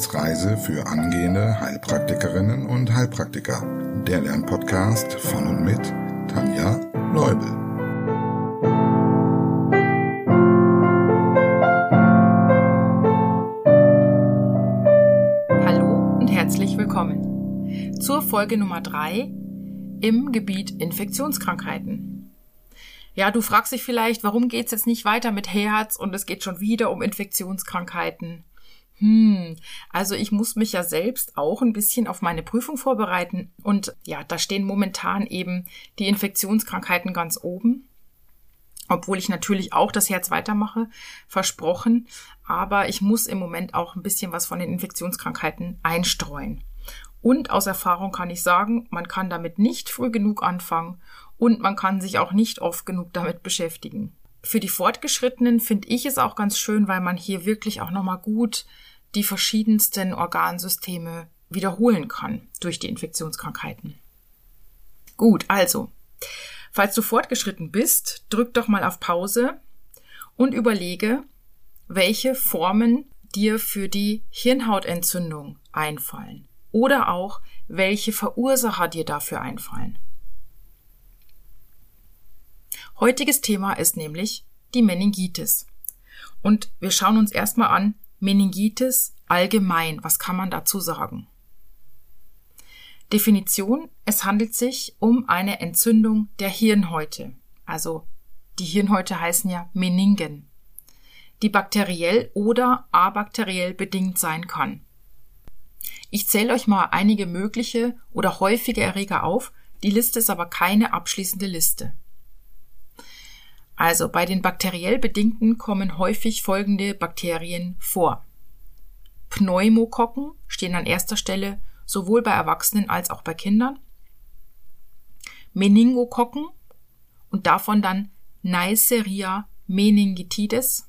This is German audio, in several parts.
Wissensreise für angehende Heilpraktikerinnen und Heilpraktiker. Der Lernpodcast von und mit Tanja Leubel. Hallo und herzlich willkommen zur Folge Nummer drei im Gebiet Infektionskrankheiten. Ja, du fragst dich vielleicht, warum geht's jetzt nicht weiter mit Herz und es geht schon wieder um Infektionskrankheiten. Hm, also ich muss mich ja selbst auch ein bisschen auf meine Prüfung vorbereiten und ja, da stehen momentan eben die Infektionskrankheiten ganz oben. Obwohl ich natürlich auch das Herz weitermache, versprochen. Aber ich muss im Moment auch ein bisschen was von den Infektionskrankheiten einstreuen. Und aus Erfahrung kann ich sagen, man kann damit nicht früh genug anfangen und man kann sich auch nicht oft genug damit beschäftigen. Für die Fortgeschrittenen finde ich es auch ganz schön, weil man hier wirklich auch nochmal gut die verschiedensten Organsysteme wiederholen kann durch die Infektionskrankheiten. Gut, also, falls du fortgeschritten bist, drück doch mal auf Pause und überlege, welche Formen dir für die Hirnhautentzündung einfallen oder auch welche Verursacher dir dafür einfallen. Heutiges Thema ist nämlich die Meningitis. Und wir schauen uns erstmal an, Meningitis allgemein, was kann man dazu sagen? Definition, es handelt sich um eine Entzündung der Hirnhäute. Also die Hirnhäute heißen ja Meningen, die bakteriell oder abakteriell bedingt sein kann. Ich zähle euch mal einige mögliche oder häufige Erreger auf, die Liste ist aber keine abschließende Liste. Also bei den bakteriell bedingten kommen häufig folgende Bakterien vor. Pneumokokken stehen an erster Stelle sowohl bei Erwachsenen als auch bei Kindern. Meningokokken und davon dann Neisseria meningitidis,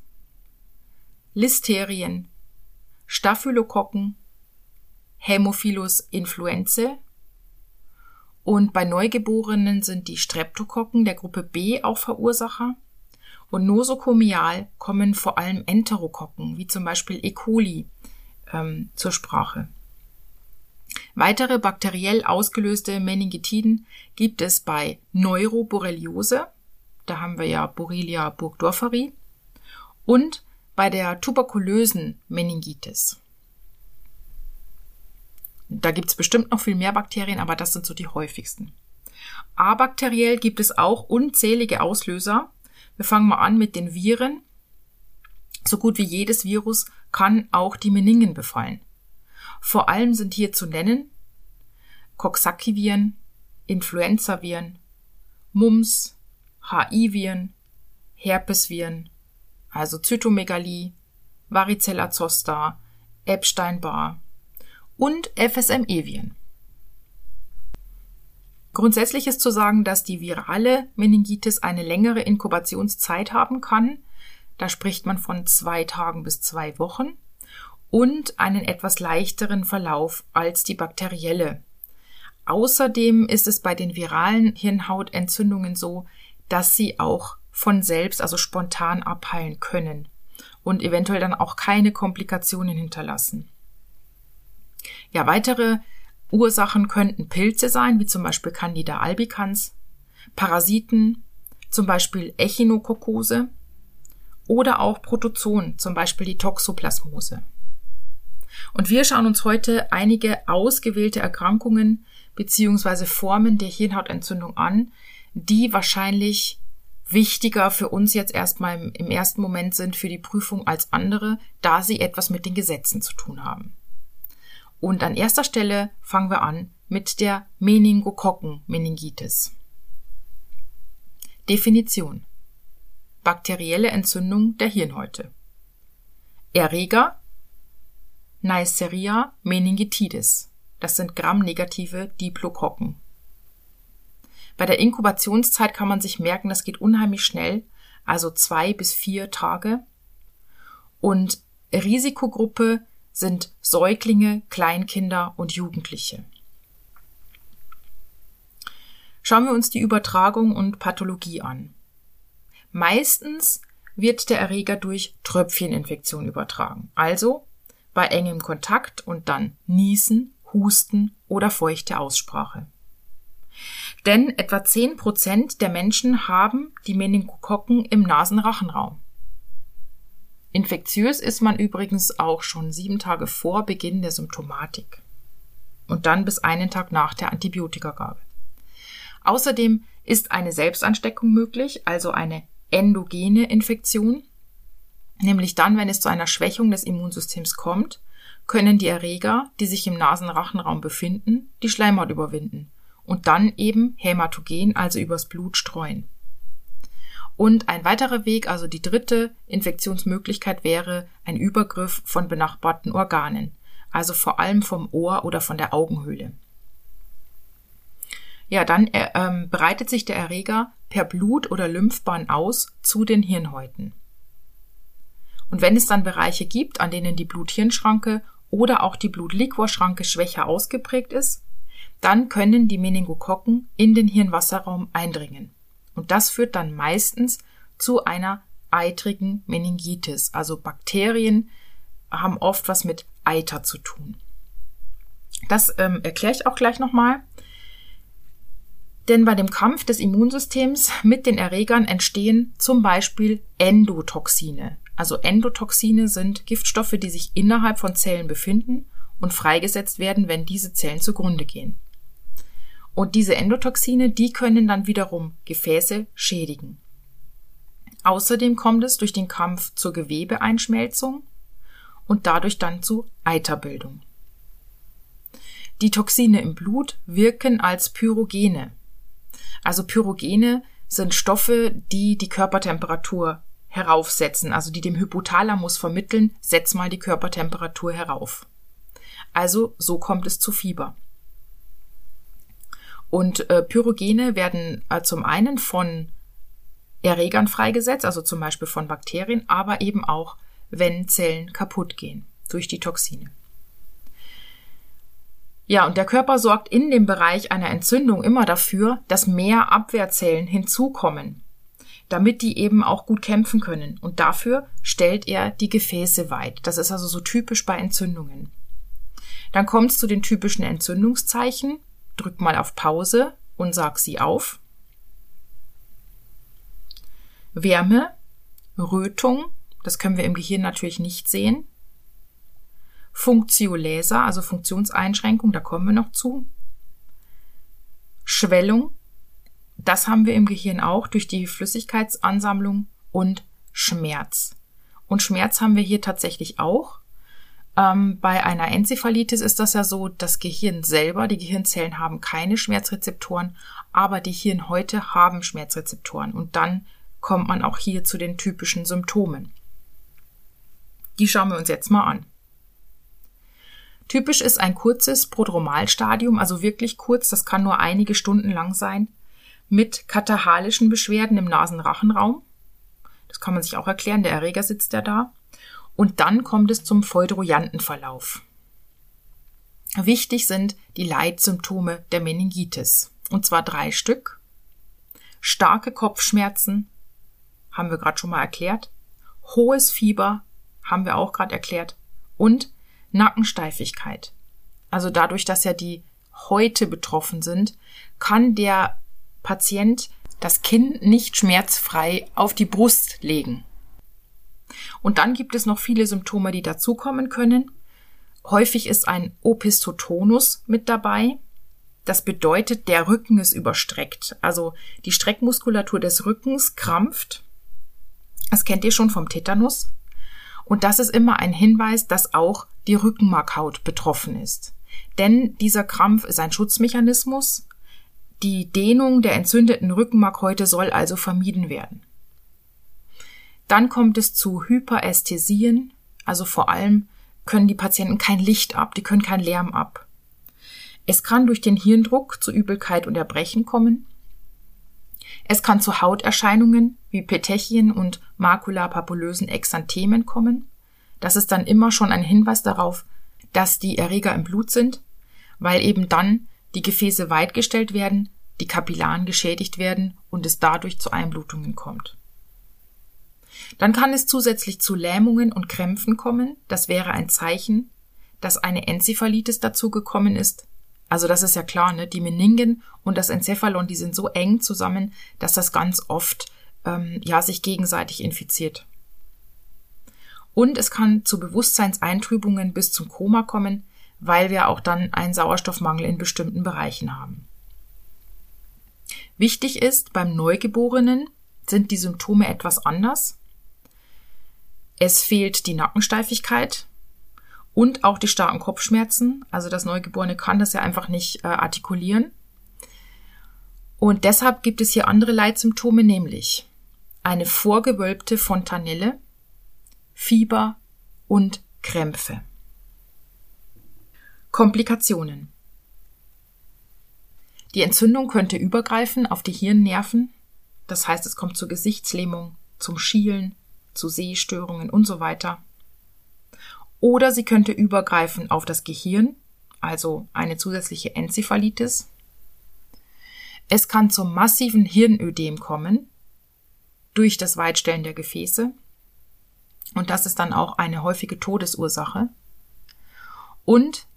Listerien, Staphylokokken, Hämophilus influenzae und bei Neugeborenen sind die Streptokokken der Gruppe B auch Verursacher. Und nosokomial kommen vor allem Enterokokken, wie zum Beispiel E. coli, ähm, zur Sprache. Weitere bakteriell ausgelöste Meningitiden gibt es bei Neuroborreliose, da haben wir ja Borrelia burgdorferi, und bei der tuberkulösen Meningitis. Da gibt es bestimmt noch viel mehr Bakterien, aber das sind so die häufigsten. Abakteriell gibt es auch unzählige Auslöser. Wir fangen mal an mit den Viren. So gut wie jedes Virus kann auch die Meningen befallen. Vor allem sind hier zu nennen Coxsackie-Viren, Influenza-Viren, Mumps, HI-Viren, Herpesviren, also Zytomegalie, Varicella zoster, Epstein-Barr, und FSME-Viren. Grundsätzlich ist zu sagen, dass die virale Meningitis eine längere Inkubationszeit haben kann. Da spricht man von zwei Tagen bis zwei Wochen und einen etwas leichteren Verlauf als die bakterielle. Außerdem ist es bei den viralen Hirnhautentzündungen so, dass sie auch von selbst, also spontan abheilen können und eventuell dann auch keine Komplikationen hinterlassen. Ja, weitere Ursachen könnten Pilze sein, wie zum Beispiel Candida albicans, Parasiten, zum Beispiel Echinokokose oder auch Protozoen, zum Beispiel die Toxoplasmose. Und wir schauen uns heute einige ausgewählte Erkrankungen bzw. Formen der Hirnhautentzündung an, die wahrscheinlich wichtiger für uns jetzt erstmal im ersten Moment sind für die Prüfung als andere, da sie etwas mit den Gesetzen zu tun haben. Und an erster Stelle fangen wir an mit der Meningokokken-Meningitis. Definition. Bakterielle Entzündung der Hirnhäute. Erreger Neisseria meningitidis. Das sind gramnegative Diplokokken. Bei der Inkubationszeit kann man sich merken, das geht unheimlich schnell, also zwei bis vier Tage. Und Risikogruppe sind Säuglinge, Kleinkinder und Jugendliche. Schauen wir uns die Übertragung und Pathologie an. Meistens wird der Erreger durch Tröpfcheninfektion übertragen. Also bei engem Kontakt und dann Niesen, Husten oder feuchte Aussprache. Denn etwa 10 Prozent der Menschen haben die Meningokokken im Nasenrachenraum. Infektiös ist man übrigens auch schon sieben Tage vor Beginn der Symptomatik und dann bis einen Tag nach der Antibiotikagabe. Außerdem ist eine Selbstansteckung möglich, also eine endogene Infektion, nämlich dann, wenn es zu einer Schwächung des Immunsystems kommt, können die Erreger, die sich im Nasenrachenraum befinden, die Schleimhaut überwinden und dann eben hämatogen, also übers Blut streuen. Und ein weiterer Weg, also die dritte Infektionsmöglichkeit wäre ein Übergriff von benachbarten Organen, also vor allem vom Ohr oder von der Augenhöhle. Ja, dann äh, ähm, breitet sich der Erreger per Blut- oder Lymphbahn aus zu den Hirnhäuten. Und wenn es dann Bereiche gibt, an denen die Blut-Hirn-Schranke oder auch die Blut-Liquor-Schranke schwächer ausgeprägt ist, dann können die Meningokokken in den Hirnwasserraum eindringen. Und das führt dann meistens zu einer eitrigen Meningitis. Also Bakterien haben oft was mit Eiter zu tun. Das ähm, erkläre ich auch gleich nochmal. Denn bei dem Kampf des Immunsystems mit den Erregern entstehen zum Beispiel Endotoxine. Also Endotoxine sind Giftstoffe, die sich innerhalb von Zellen befinden und freigesetzt werden, wenn diese Zellen zugrunde gehen. Und diese Endotoxine, die können dann wiederum Gefäße schädigen. Außerdem kommt es durch den Kampf zur Gewebeeinschmelzung und dadurch dann zu Eiterbildung. Die Toxine im Blut wirken als Pyrogene. Also Pyrogene sind Stoffe, die die Körpertemperatur heraufsetzen, also die dem Hypothalamus vermitteln, setz mal die Körpertemperatur herauf. Also so kommt es zu Fieber. Und äh, Pyrogene werden äh, zum einen von Erregern freigesetzt, also zum Beispiel von Bakterien, aber eben auch, wenn Zellen kaputt gehen durch die Toxine. Ja, und der Körper sorgt in dem Bereich einer Entzündung immer dafür, dass mehr Abwehrzellen hinzukommen, damit die eben auch gut kämpfen können. Und dafür stellt er die Gefäße weit. Das ist also so typisch bei Entzündungen. Dann kommt es zu den typischen Entzündungszeichen, drück mal auf Pause und sag sie auf. Wärme, Rötung, das können wir im Gehirn natürlich nicht sehen. Funktioläser, also Funktionseinschränkung, da kommen wir noch zu. Schwellung, das haben wir im Gehirn auch durch die Flüssigkeitsansammlung und Schmerz. Und Schmerz haben wir hier tatsächlich auch. Ähm, bei einer Enzephalitis ist das ja so, das Gehirn selber, die Gehirnzellen haben keine Schmerzrezeptoren, aber die Hirnhäute haben Schmerzrezeptoren und dann kommt man auch hier zu den typischen Symptomen. Die schauen wir uns jetzt mal an. Typisch ist ein kurzes Prodromalstadium, also wirklich kurz, das kann nur einige Stunden lang sein, mit katahalischen Beschwerden im Nasenrachenraum. Das kann man sich auch erklären, der Erreger sitzt ja da. Und dann kommt es zum feudroyanten Verlauf. Wichtig sind die Leitsymptome der Meningitis. Und zwar drei Stück. Starke Kopfschmerzen, haben wir gerade schon mal erklärt. Hohes Fieber, haben wir auch gerade erklärt. Und Nackensteifigkeit. Also dadurch, dass ja die Häute betroffen sind, kann der Patient das Kinn nicht schmerzfrei auf die Brust legen. Und dann gibt es noch viele Symptome, die dazukommen können. Häufig ist ein Opistotonus mit dabei. Das bedeutet, der Rücken ist überstreckt. Also die Streckmuskulatur des Rückens krampft. Das kennt ihr schon vom Tetanus. Und das ist immer ein Hinweis, dass auch die Rückenmarkhaut betroffen ist. Denn dieser Krampf ist ein Schutzmechanismus. Die Dehnung der entzündeten Rückenmarkhäute soll also vermieden werden. Dann kommt es zu Hyperästhesien, also vor allem können die Patienten kein Licht ab, die können keinen Lärm ab. Es kann durch den Hirndruck zu Übelkeit und Erbrechen kommen. Es kann zu Hauterscheinungen wie Petechien und makulapapulösen Exanthemen kommen. Das ist dann immer schon ein Hinweis darauf, dass die Erreger im Blut sind, weil eben dann die Gefäße weitgestellt werden, die Kapillaren geschädigt werden und es dadurch zu Einblutungen kommt. Dann kann es zusätzlich zu Lähmungen und Krämpfen kommen. Das wäre ein Zeichen, dass eine Enzephalitis dazugekommen ist. Also das ist ja klar, ne? Die Meningen und das Enzephalon, die sind so eng zusammen, dass das ganz oft ähm, ja sich gegenseitig infiziert. Und es kann zu Bewusstseinseintrübungen bis zum Koma kommen, weil wir auch dann einen Sauerstoffmangel in bestimmten Bereichen haben. Wichtig ist, beim Neugeborenen sind die Symptome etwas anders. Es fehlt die Nackensteifigkeit und auch die starken Kopfschmerzen. Also das Neugeborene kann das ja einfach nicht äh, artikulieren. Und deshalb gibt es hier andere Leitsymptome, nämlich eine vorgewölbte Fontanelle, Fieber und Krämpfe. Komplikationen. Die Entzündung könnte übergreifen auf die Hirnnerven, das heißt es kommt zur Gesichtslähmung, zum Schielen, zu Sehstörungen und so weiter. Oder sie könnte übergreifen auf das Gehirn, also eine zusätzliche Enzephalitis. Es kann zum massiven Hirnödem kommen durch das Weitstellen der Gefäße. Und das ist dann auch eine häufige Todesursache. Und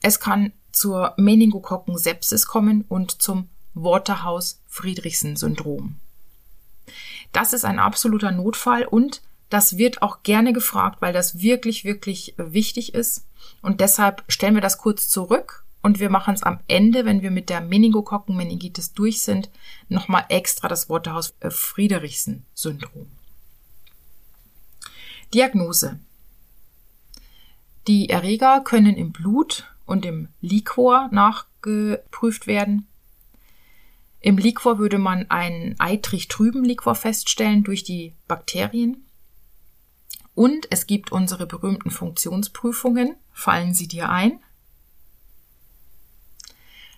es kann zur Meningokokken-Sepsis kommen und zum Waterhouse-Friedrichsen-Syndrom. Das ist ein absoluter Notfall und das wird auch gerne gefragt, weil das wirklich, wirklich wichtig ist. Und deshalb stellen wir das kurz zurück und wir machen es am Ende, wenn wir mit der Meningokokken-Meningitis durch sind, nochmal extra das Waterhouse-Friedrichsen-Syndrom. Diagnose. Die Erreger können im Blut und im Liquor nachgeprüft werden. Im Liquor würde man einen eitrig trüben Liquor feststellen durch die Bakterien. Und es gibt unsere berühmten Funktionsprüfungen. Fallen sie dir ein?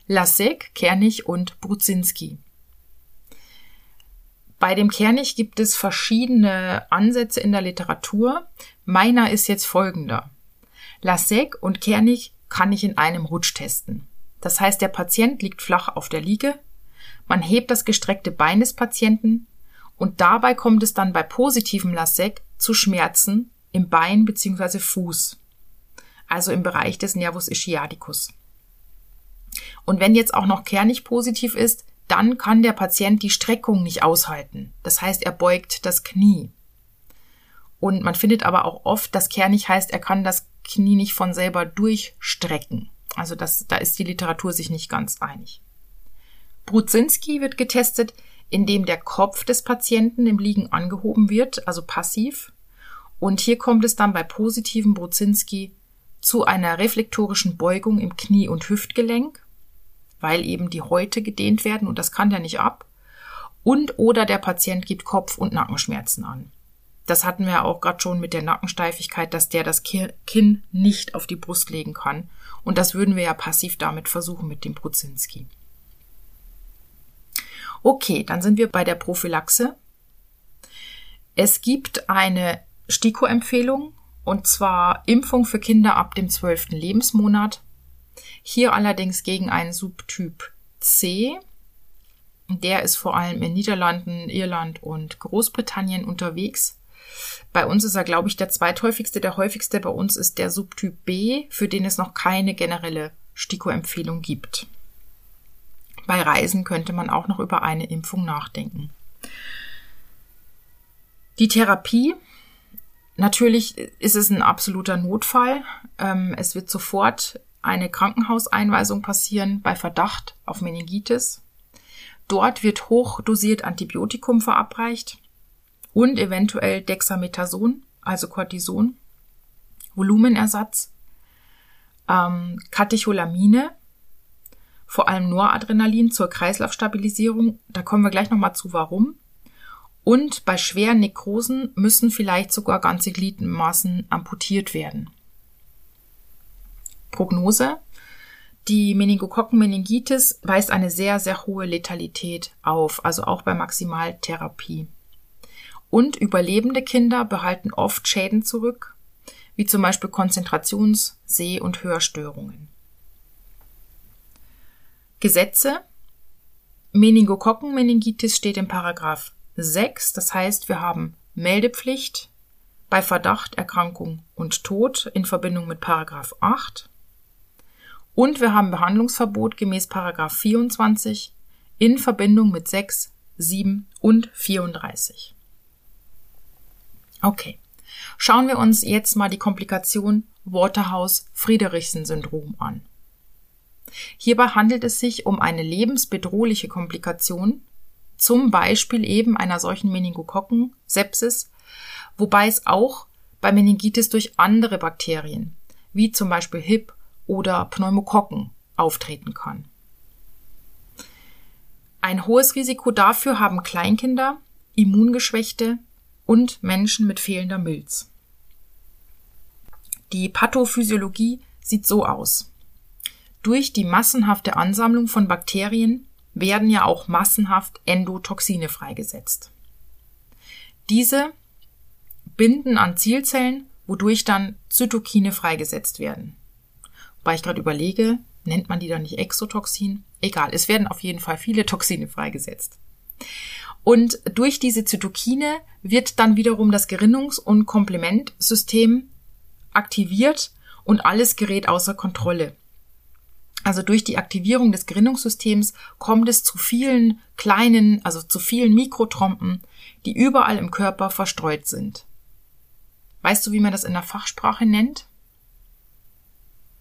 Lasek, Kernig und Brudzinski. Bei dem Kernig gibt es verschiedene Ansätze in der Literatur. Meiner ist jetzt folgender. Lasek und Kernig kann ich in einem Rutsch testen. Das heißt, der Patient liegt flach auf der Liege, man hebt das gestreckte Bein des Patienten und dabei kommt es dann bei positivem Lasek zu Schmerzen im Bein bzw. Fuß, also im Bereich des Nervus ischiadicus. Und wenn jetzt auch noch kernig positiv ist, dann kann der Patient die Streckung nicht aushalten. Das heißt, er beugt das Knie. Und man findet aber auch oft, dass kernig heißt, er kann das Knie nicht von selber durchstrecken. Also das, da ist die Literatur sich nicht ganz einig. Brudzinski wird getestet, indem der Kopf des Patienten im Liegen angehoben wird, also passiv. Und hier kommt es dann bei positivem Brudzinski zu einer reflektorischen Beugung im Knie- und Hüftgelenk, weil eben die Häute gedehnt werden und das kann der nicht ab. Und oder der Patient gibt Kopf- und Nackenschmerzen an. Das hatten wir auch gerade schon mit der Nackensteifigkeit, dass der das Kinn nicht auf die Brust legen kann. Und das würden wir ja passiv damit versuchen mit dem Bruzinski. Okay, dann sind wir bei der Prophylaxe. Es gibt eine STIKO-Empfehlung und zwar Impfung für Kinder ab dem zwölften Lebensmonat. Hier allerdings gegen einen Subtyp C. Der ist vor allem in Niederlanden, Irland und Großbritannien unterwegs. Bei uns ist er, glaube ich, der zweithäufigste. Der häufigste bei uns ist der Subtyp B, für den es noch keine generelle STIKO-Empfehlung gibt. Bei Reisen könnte man auch noch über eine Impfung nachdenken. Die Therapie. Natürlich ist es ein absoluter Notfall. Ähm, es wird sofort eine Krankenhauseinweisung passieren bei Verdacht auf Meningitis. Dort wird hochdosiert Antibiotikum verabreicht und eventuell Dexamethason, also Cortison, Volumenersatz, ähm, Katecholamine, vor allem Noradrenalin zur Kreislaufstabilisierung. Da kommen wir gleich nochmal zu, warum. Und bei schweren Nekrosen müssen vielleicht sogar ganze Gliedmaßen amputiert werden. Prognose. Die Meningokokkenmeningitis weist eine sehr, sehr hohe Letalität auf, also auch bei Maximaltherapie. Und überlebende Kinder behalten oft Schäden zurück, wie zum Beispiel Konzentrations-, Seh- und Hörstörungen. Gesetze. Meningokokkenmeningitis steht in Paragraph 6, das heißt, wir haben Meldepflicht bei Verdacht, Erkrankung und Tod in Verbindung mit Paragraph 8. Und wir haben Behandlungsverbot gemäß Paragraph 24 in Verbindung mit 6, 7 und 34. Okay. Schauen wir uns jetzt mal die Komplikation Waterhouse-Friedrichsen-Syndrom an. Hierbei handelt es sich um eine lebensbedrohliche Komplikation, zum Beispiel eben einer solchen Meningokokken, Sepsis, wobei es auch bei Meningitis durch andere Bakterien, wie zum Beispiel HIP oder Pneumokokken, auftreten kann. Ein hohes Risiko dafür haben Kleinkinder, Immungeschwächte und Menschen mit fehlender Milz. Die Pathophysiologie sieht so aus. Durch die massenhafte Ansammlung von Bakterien werden ja auch massenhaft Endotoxine freigesetzt. Diese binden an Zielzellen, wodurch dann Zytokine freigesetzt werden. Wobei ich gerade überlege, nennt man die dann nicht Exotoxin? Egal, es werden auf jeden Fall viele Toxine freigesetzt. Und durch diese Zytokine wird dann wiederum das Gerinnungs- und Komplementsystem aktiviert und alles gerät außer Kontrolle. Also durch die Aktivierung des Gerinnungssystems kommt es zu vielen kleinen, also zu vielen Mikrotrompen, die überall im Körper verstreut sind. Weißt du, wie man das in der Fachsprache nennt?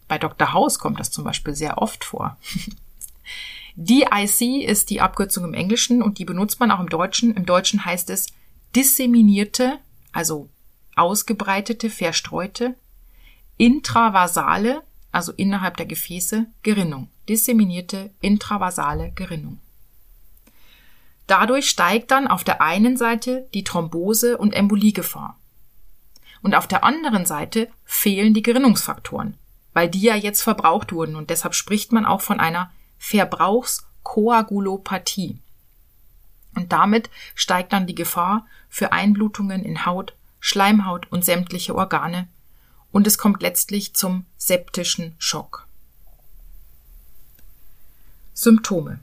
Bei Dr. House kommt das zum Beispiel sehr oft vor. DIC ist die Abkürzung im Englischen und die benutzt man auch im Deutschen. Im Deutschen heißt es disseminierte, also ausgebreitete, verstreute, intravasale, also innerhalb der Gefäße, Gerinnung. Disseminierte intravasale Gerinnung. Dadurch steigt dann auf der einen Seite die Thrombose- und Emboliegefahr. Und auf der anderen Seite fehlen die Gerinnungsfaktoren, weil die ja jetzt verbraucht wurden und deshalb spricht man auch von einer Verbrauchskoagulopathie. Und damit steigt dann die Gefahr für Einblutungen in Haut, Schleimhaut und sämtliche Organe und es kommt letztlich zum septischen Schock. Symptome.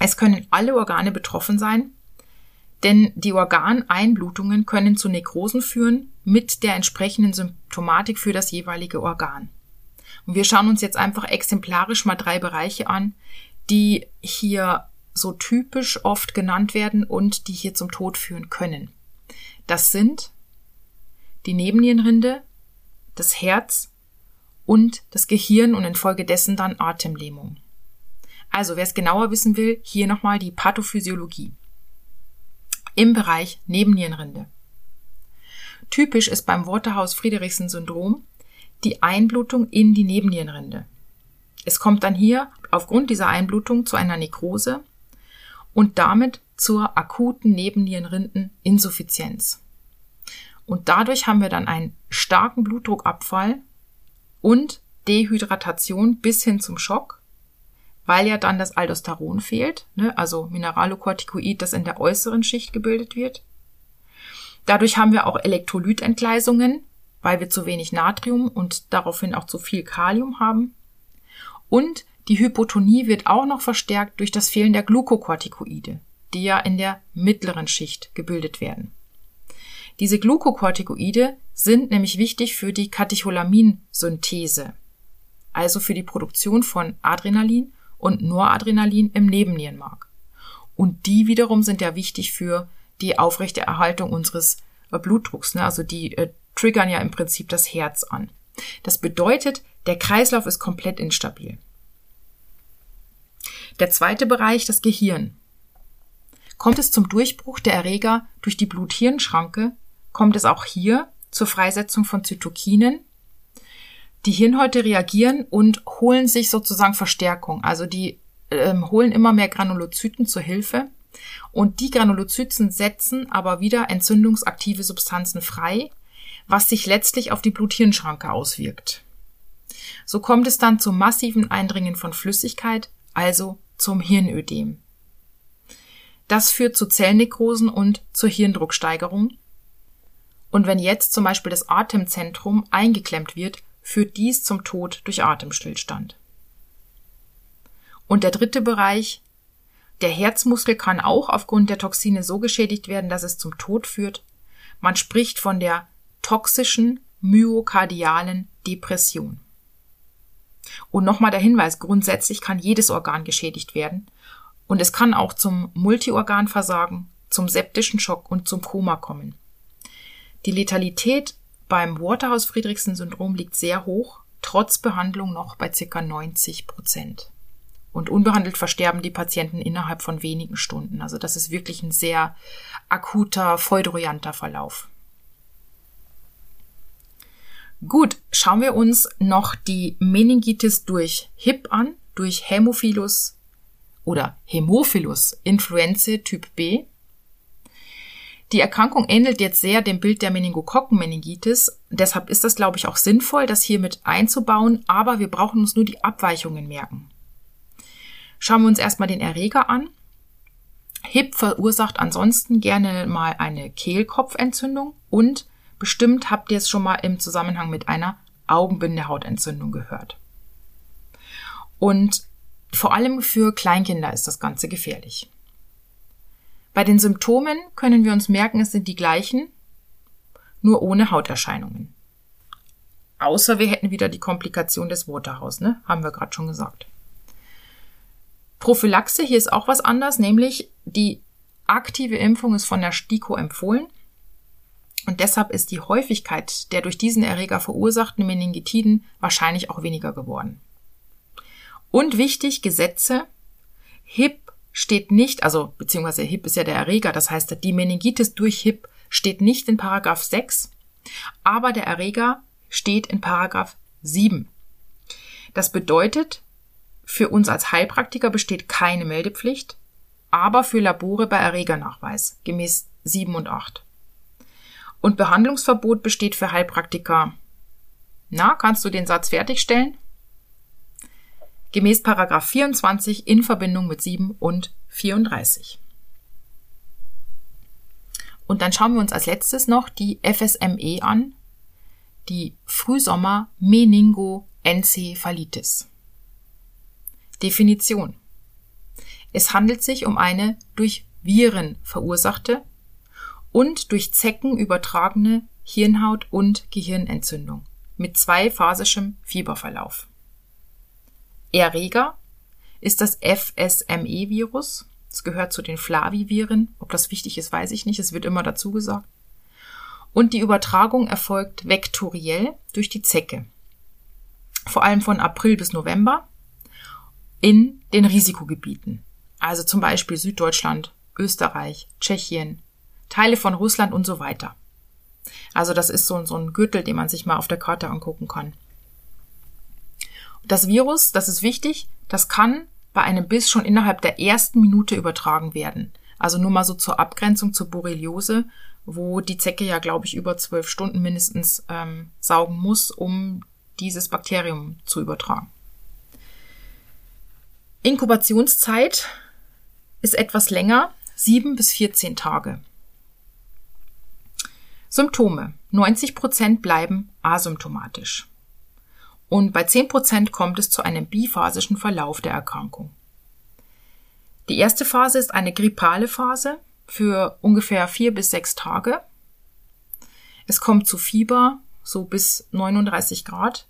Es können alle Organe betroffen sein, denn die Organeinblutungen können zu Nekrosen führen mit der entsprechenden Symptomatik für das jeweilige Organ. Und wir schauen uns jetzt einfach exemplarisch mal drei Bereiche an, die hier so typisch oft genannt werden und die hier zum Tod führen können. Das sind die Nebennierenrinde, das Herz und das Gehirn und infolgedessen dann Atemlähmung. Also, wer es genauer wissen will, hier nochmal die Pathophysiologie. Im Bereich Nebennierenrinde. Typisch ist beim Waterhouse-Friedrichsen-Syndrom die Einblutung in die Nebennierenrinde. Es kommt dann hier aufgrund dieser Einblutung zu einer Nekrose und damit zur akuten Nebennierenrindeninsuffizienz. Und dadurch haben wir dann einen starken Blutdruckabfall und Dehydratation bis hin zum Schock, weil ja dann das Aldosteron fehlt, ne, also Mineralokortikoid, das in der äußeren Schicht gebildet wird. Dadurch haben wir auch Elektrolytentgleisungen, weil wir zu wenig Natrium und daraufhin auch zu viel Kalium haben. Und die Hypotonie wird auch noch verstärkt durch das Fehlen der Glukokortikoide, die ja in der mittleren Schicht gebildet werden. Diese Glukokortikoide sind nämlich wichtig für die Katecholaminsynthese, also für die Produktion von Adrenalin und Noradrenalin im Nebennierenmark. Und die wiederum sind ja wichtig für die aufrechte Erhaltung unseres äh, Blutdrucks. Ne? Also die äh, triggern ja im Prinzip das Herz an. Das bedeutet, der Kreislauf ist komplett instabil. Der zweite Bereich, das Gehirn. Kommt es zum Durchbruch der Erreger durch die Blut-Hirn-Schranke, kommt es auch hier zur Freisetzung von Zytokinen. Die Hirnhäute reagieren und holen sich sozusagen Verstärkung. Also die ähm, holen immer mehr Granulozyten zur Hilfe. Und die Granulozyten setzen aber wieder entzündungsaktive Substanzen frei, was sich letztlich auf die Blut-Hirn-Schranke auswirkt. So kommt es dann zum massiven Eindringen von Flüssigkeit, also zum Hirnödem. Das führt zu Zellnekrosen und zur Hirndrucksteigerung, und wenn jetzt zum Beispiel das Atemzentrum eingeklemmt wird, führt dies zum Tod durch Atemstillstand. Und der dritte Bereich, Der Herzmuskel kann auch aufgrund der Toxine so geschädigt werden, dass es zum Tod führt. Man spricht von der toxischen myokardialen Depression. Und nochmal der Hinweis, grundsätzlich kann jedes Organ geschädigt werden und es kann auch zum Multiorganversagen, zum septischen Schock und zum Koma kommen. Die Letalität beim Waterhouse-Friedrichsen-Syndrom liegt sehr hoch, trotz Behandlung noch bei ca. 90 Prozent. Und unbehandelt versterben die Patienten innerhalb von wenigen Stunden. Also das ist wirklich ein sehr akuter, feudroyanter Verlauf. Gut, schauen wir uns noch die Meningitis durch HIP an, durch Hämophilus oder Hämophilus influenzae Typ B. Die Erkrankung ähnelt jetzt sehr dem Bild der Meningokokkenmeningitis. Deshalb ist das, glaube ich, auch sinnvoll, das hier mit einzubauen, aber wir brauchen uns nur die Abweichungen merken. Schauen wir uns erstmal den Erreger an. HIP verursacht ansonsten gerne mal eine Kehlkopfentzündung und bestimmt habt ihr es schon mal im Zusammenhang mit einer Augenbindehautentzündung gehört. Und vor allem für Kleinkinder ist das Ganze gefährlich. Bei den Symptomen können wir uns merken, es sind die gleichen, nur ohne Hauterscheinungen. Außer wir hätten wieder die Komplikation des Waterhouse, ne? Haben wir gerade schon gesagt. Prophylaxe, hier ist auch was anders, nämlich die aktive Impfung ist von der STIKO empfohlen. Und deshalb ist die Häufigkeit der durch diesen Erreger verursachten Meningitiden wahrscheinlich auch weniger geworden. Und wichtig, Gesetze. HIP steht nicht, also beziehungsweise HIP ist ja der Erreger, das heißt, die Meningitis durch HIP steht nicht in Paragraph 6, aber der Erreger steht in Paragraph 7. Das bedeutet, für uns als Heilpraktiker besteht keine Meldepflicht, aber für Labore bei Erregernachweis gemäß 7 und 8. Und Behandlungsverbot besteht für Heilpraktiker. Na, kannst du den Satz fertigstellen? Gemäß 24 in Verbindung mit 7 und 34. Und dann schauen wir uns als letztes noch die FSME an, die Frühsommer Meningoencephalitis. Definition. Es handelt sich um eine durch Viren verursachte und durch Zecken übertragene Hirnhaut- und Gehirnentzündung mit zweiphasischem Fieberverlauf. Erreger ist das FSME-Virus. Es gehört zu den Flaviviren. Ob das wichtig ist, weiß ich nicht. Es wird immer dazu gesagt. Und die Übertragung erfolgt vektoriell durch die Zecke. Vor allem von April bis November in den Risikogebieten. Also zum Beispiel Süddeutschland, Österreich, Tschechien, Teile von Russland und so weiter. Also das ist so, so ein Gürtel, den man sich mal auf der Karte angucken kann. Das Virus, das ist wichtig, das kann bei einem Biss schon innerhalb der ersten Minute übertragen werden. Also nur mal so zur Abgrenzung zur Borreliose, wo die Zecke ja, glaube ich, über zwölf Stunden mindestens ähm, saugen muss, um dieses Bakterium zu übertragen. Inkubationszeit ist etwas länger, sieben bis 14 Tage. Symptome. 90 Prozent bleiben asymptomatisch und bei 10% kommt es zu einem biphasischen Verlauf der Erkrankung. Die erste Phase ist eine grippale Phase für ungefähr vier bis sechs Tage. Es kommt zu Fieber, so bis 39 Grad,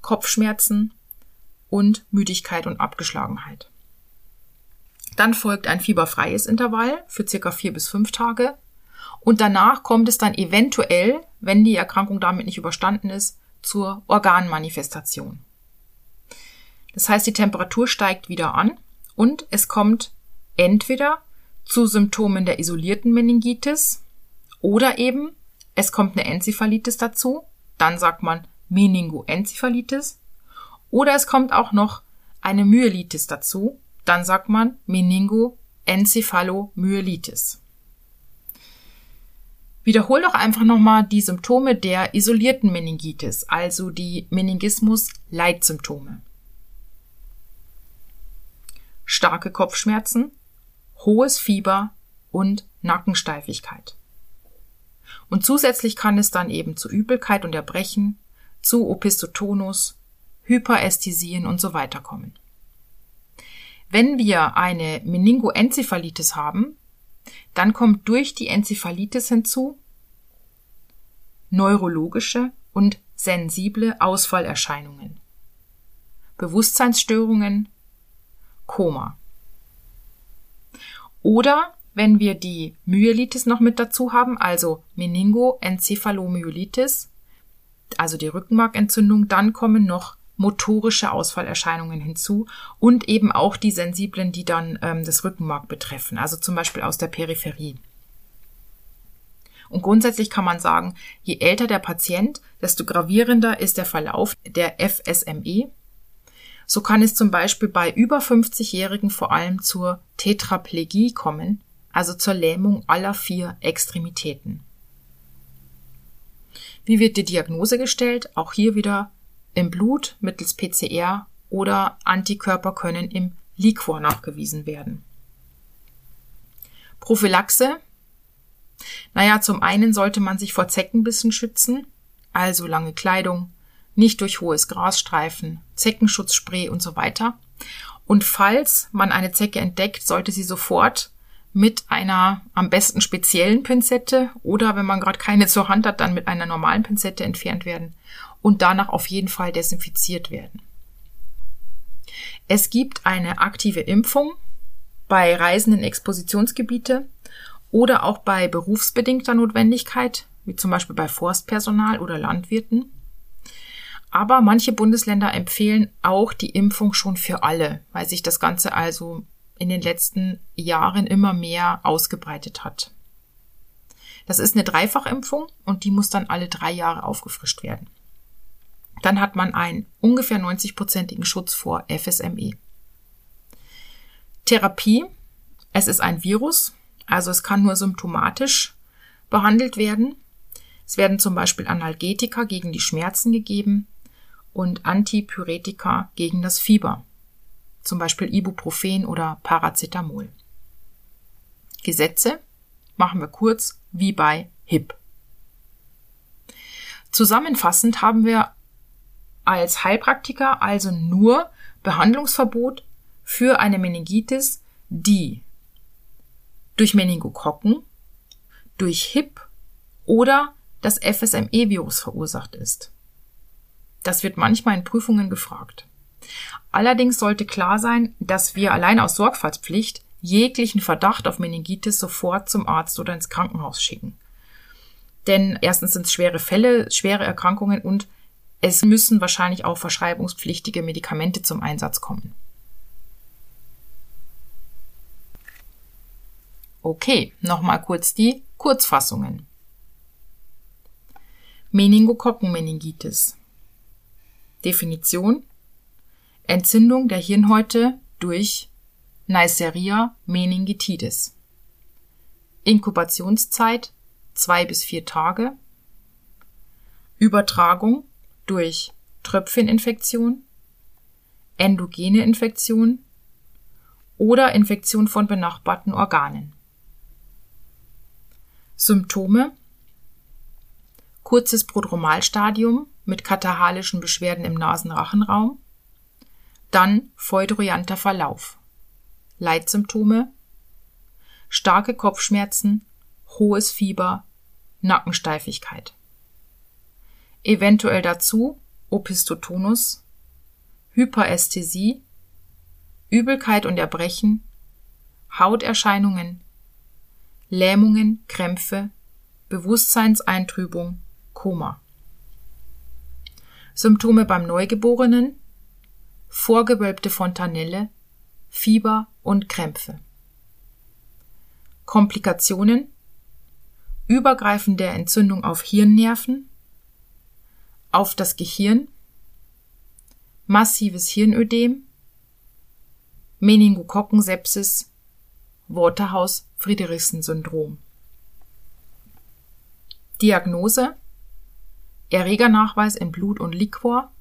Kopfschmerzen und Müdigkeit und Abgeschlagenheit. Dann folgt ein fieberfreies Intervall für circa vier bis fünf Tage und danach kommt es dann eventuell, wenn die Erkrankung damit nicht überstanden ist, zur Organmanifestation. Das heißt, die Temperatur steigt wieder an und es kommt entweder zu Symptomen der isolierten Meningitis oder eben es kommt eine Enzephalitis dazu, dann sagt man Meningoenzephalitis oder es kommt auch noch eine Myelitis dazu, dann sagt man Meningoencephalomyelitis. Wiederhol doch einfach nochmal die Symptome der isolierten Meningitis, also die Meningismus-Leitsymptome. Starke Kopfschmerzen, hohes Fieber und Nackensteifigkeit. Und zusätzlich kann es dann eben zu Übelkeit und Erbrechen, zu Opistotonus, Hyperästhesien und so weiter kommen. Wenn wir eine Meningoenzephalitis haben, dann kommt durch die Enzephalitis hinzu neurologische und sensible Ausfallerscheinungen, Bewusstseinsstörungen, Koma. Oder wenn wir die Myelitis noch mit dazu haben, also Meningoencephalomyelitis, also die Rückenmarkentzündung, dann kommen noch motorische Ausfallerscheinungen hinzu und eben auch die sensiblen, die dann ähm, das Rückenmark betreffen, also zum Beispiel aus der Peripherie. Und grundsätzlich kann man sagen, je älter der Patient, desto gravierender ist der Verlauf der FSME. So kann es zum Beispiel bei über 50-Jährigen vor allem zur Tetraplegie kommen, also zur Lähmung aller vier Extremitäten. Wie wird die Diagnose gestellt? Auch hier wieder im Blut mittels PCR oder Antikörper können im Liquor nachgewiesen werden. Prophylaxe. Naja, zum einen sollte man sich vor Zeckenbissen schützen, also lange Kleidung, nicht durch hohes Grasstreifen, Zeckenschutzspray und so weiter. Und falls man eine Zecke entdeckt, sollte sie sofort mit einer am besten speziellen Pinzette oder wenn man gerade keine zur Hand hat, dann mit einer normalen Pinzette entfernt werden und danach auf jeden Fall desinfiziert werden. Es gibt eine aktive Impfung bei Reisenden Expositionsgebiete oder auch bei berufsbedingter Notwendigkeit, wie zum Beispiel bei Forstpersonal oder Landwirten. Aber manche Bundesländer empfehlen auch die Impfung schon für alle, weil sich das Ganze also in den letzten Jahren immer mehr ausgebreitet hat. Das ist eine Dreifachimpfung und die muss dann alle drei Jahre aufgefrischt werden. Dann hat man einen ungefähr 90-prozentigen Schutz vor FSME. Therapie. Es ist ein Virus, also es kann nur symptomatisch behandelt werden. Es werden zum Beispiel Analgetika gegen die Schmerzen gegeben und Antipyretika gegen das Fieber zum Beispiel Ibuprofen oder Paracetamol. Gesetze machen wir kurz wie bei HIP. Zusammenfassend haben wir als Heilpraktiker also nur Behandlungsverbot für eine Meningitis, die durch Meningokokken, durch HIP oder das FSME-Virus verursacht ist. Das wird manchmal in Prüfungen gefragt. Allerdings sollte klar sein, dass wir allein aus Sorgfaltspflicht jeglichen Verdacht auf Meningitis sofort zum Arzt oder ins Krankenhaus schicken. Denn erstens sind es schwere Fälle, schwere Erkrankungen und es müssen wahrscheinlich auch verschreibungspflichtige Medikamente zum Einsatz kommen. Okay, nochmal kurz die Kurzfassungen. Meningokokkenmeningitis. Definition Entzündung der Hirnhäute durch Neisseria meningitidis. Inkubationszeit zwei bis vier Tage. Übertragung durch Tröpfcheninfektion, endogene Infektion oder Infektion von benachbarten Organen. Symptome Kurzes Prodromalstadium mit katahalischen Beschwerden im Nasenrachenraum, dann feudroyanter Verlauf. Leitsymptome starke Kopfschmerzen, hohes Fieber, Nackensteifigkeit. Eventuell dazu Opistotonus, Hyperästhesie, Übelkeit und Erbrechen, Hauterscheinungen, Lähmungen, Krämpfe, Bewusstseinseintrübung, Koma. Symptome beim Neugeborenen vorgewölbte Fontanelle, Fieber und Krämpfe. Komplikationen übergreifende Entzündung auf Hirnnerven, auf das Gehirn, massives Hirnödem, Meningokokkensepsis, Waterhouse-Friedrichsen-Syndrom. Diagnose Erregernachweis in Blut und Liquor,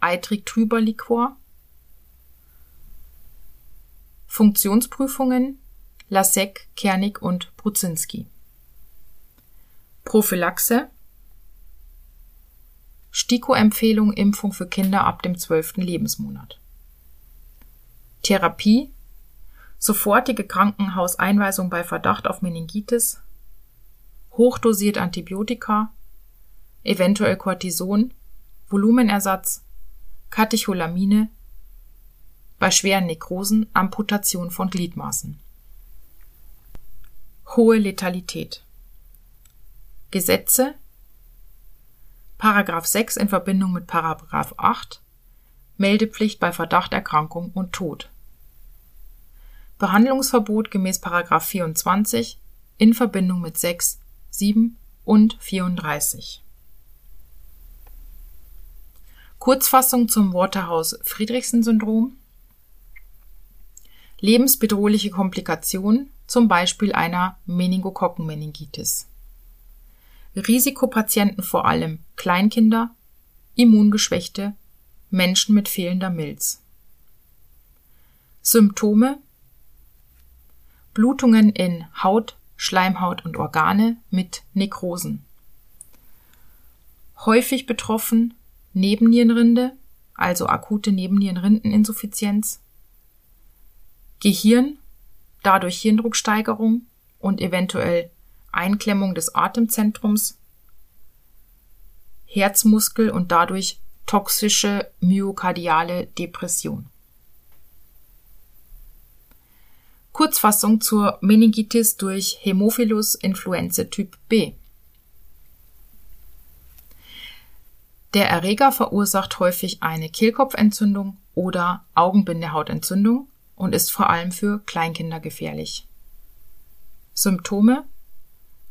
eitrig-trüber Liquor. Funktionsprüfungen Lasek, Kernig und Brudzinski. Prophylaxe STIKO-Empfehlung Impfung für Kinder ab dem zwölften Lebensmonat. Therapie, sofortige Krankenhauseinweisung bei Verdacht auf Meningitis, hochdosiert Antibiotika, eventuell Cortison, Volumenersatz, Katecholamine, bei schweren Nekrosen. Amputation von Gliedmaßen. Hohe Letalität. Gesetze Paragraph 6 in Verbindung mit Paragraph 8 Meldepflicht bei Verdachterkrankung und Tod. Behandlungsverbot gemäß Paragraph 24 in Verbindung mit 6, 7 und 34. Kurzfassung zum Waterhouse-Friedrichsen-Syndrom. Lebensbedrohliche Komplikationen, zum Beispiel einer Meningokokkenmeningitis. Risikopatienten vor allem Kleinkinder, Immungeschwächte, Menschen mit fehlender Milz. Symptome Blutungen in Haut, Schleimhaut und Organe mit Nekrosen. Häufig betroffen Nebennierenrinde, also akute Nebennierenrindeninsuffizienz, Gehirn, dadurch Hirndrucksteigerung und eventuell Einklemmung des Atemzentrums, Herzmuskel und dadurch toxische myokardiale Depression. Kurzfassung zur Meningitis durch Hämophilus influenzae Typ B. Der Erreger verursacht häufig eine Kehlkopfentzündung oder Augenbindehautentzündung und ist vor allem für Kleinkinder gefährlich. Symptome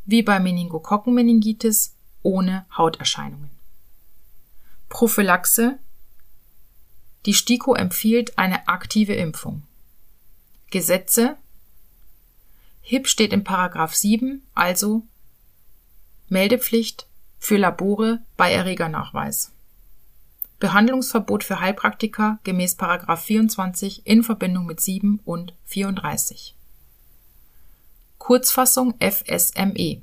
wie bei Meningokokkenmeningitis ohne Hauterscheinungen. Prophylaxe Die STIKO empfiehlt eine aktive Impfung. Gesetze HIP steht in Paragraph 7, also Meldepflicht für Labore bei Erregernachweis. Behandlungsverbot für Heilpraktiker gemäß 24 in Verbindung mit 7 und 34. Kurzfassung FSME.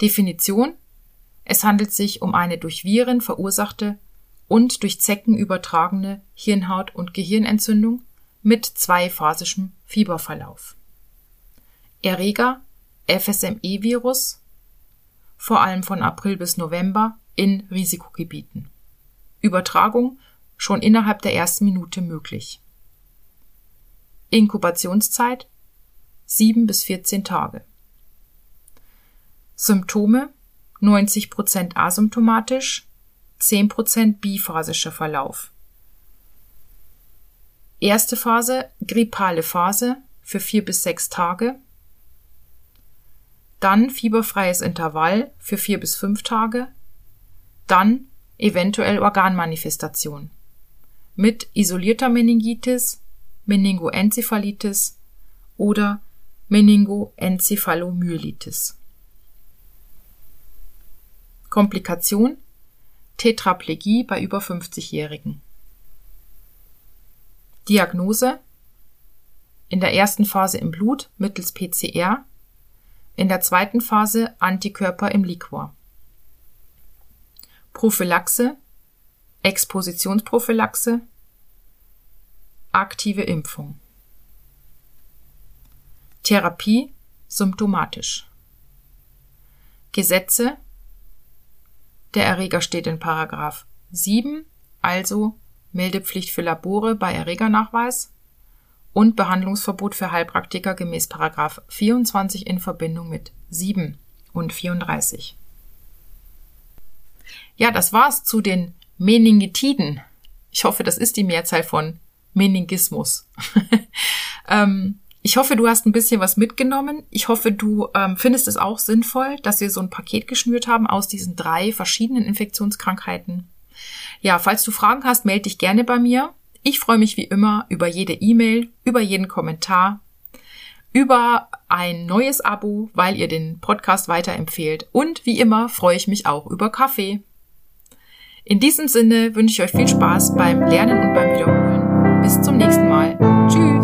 Definition Es handelt sich um eine durch Viren verursachte und durch Zecken übertragene Hirnhaut- und Gehirnentzündung mit zweiphasischem Fieberverlauf. Erreger FSME-Virus vor allem von April bis November in Risikogebieten. Übertragung schon innerhalb der ersten Minute möglich. Inkubationszeit 7 bis 14 Tage. Symptome 90% asymptomatisch, 10% biphasischer Verlauf. Erste Phase grippale Phase für 4 bis 6 Tage, dann fieberfreies Intervall für vier bis fünf Tage, dann eventuell Organmanifestation mit isolierter Meningitis, Meningoenzephalitis oder Meningoencephalomyelitis. Komplikation Tetraplegie bei über 50-Jährigen. Diagnose in der ersten Phase im Blut mittels PCR in der zweiten Phase Antikörper im Liquor. Prophylaxe, Expositionsprophylaxe, aktive Impfung. Therapie symptomatisch. Gesetze Der Erreger steht in Paragraph 7, also Meldepflicht für Labore bei Erregernachweis und Behandlungsverbot für Heilpraktiker gemäß 24 in Verbindung mit 7 und 34. Ja, das war's zu den Meningitiden. Ich hoffe, das ist die Mehrzahl von Meningismus. ähm, ich hoffe, du hast ein bisschen was mitgenommen. Ich hoffe, du ähm, findest es auch sinnvoll, dass wir so ein Paket geschnürt haben aus diesen drei verschiedenen Infektionskrankheiten. Ja, falls du Fragen hast, melde dich gerne bei mir. Ich freue mich wie immer über jede E-Mail, über jeden Kommentar, über ein neues Abo, weil ihr den Podcast weiterempfehlt und wie immer freue ich mich auch über Kaffee. In diesem Sinne wünsche ich euch viel Spaß beim Lernen und beim Wiederholen. Bis zum nächsten Mal. Tschüss.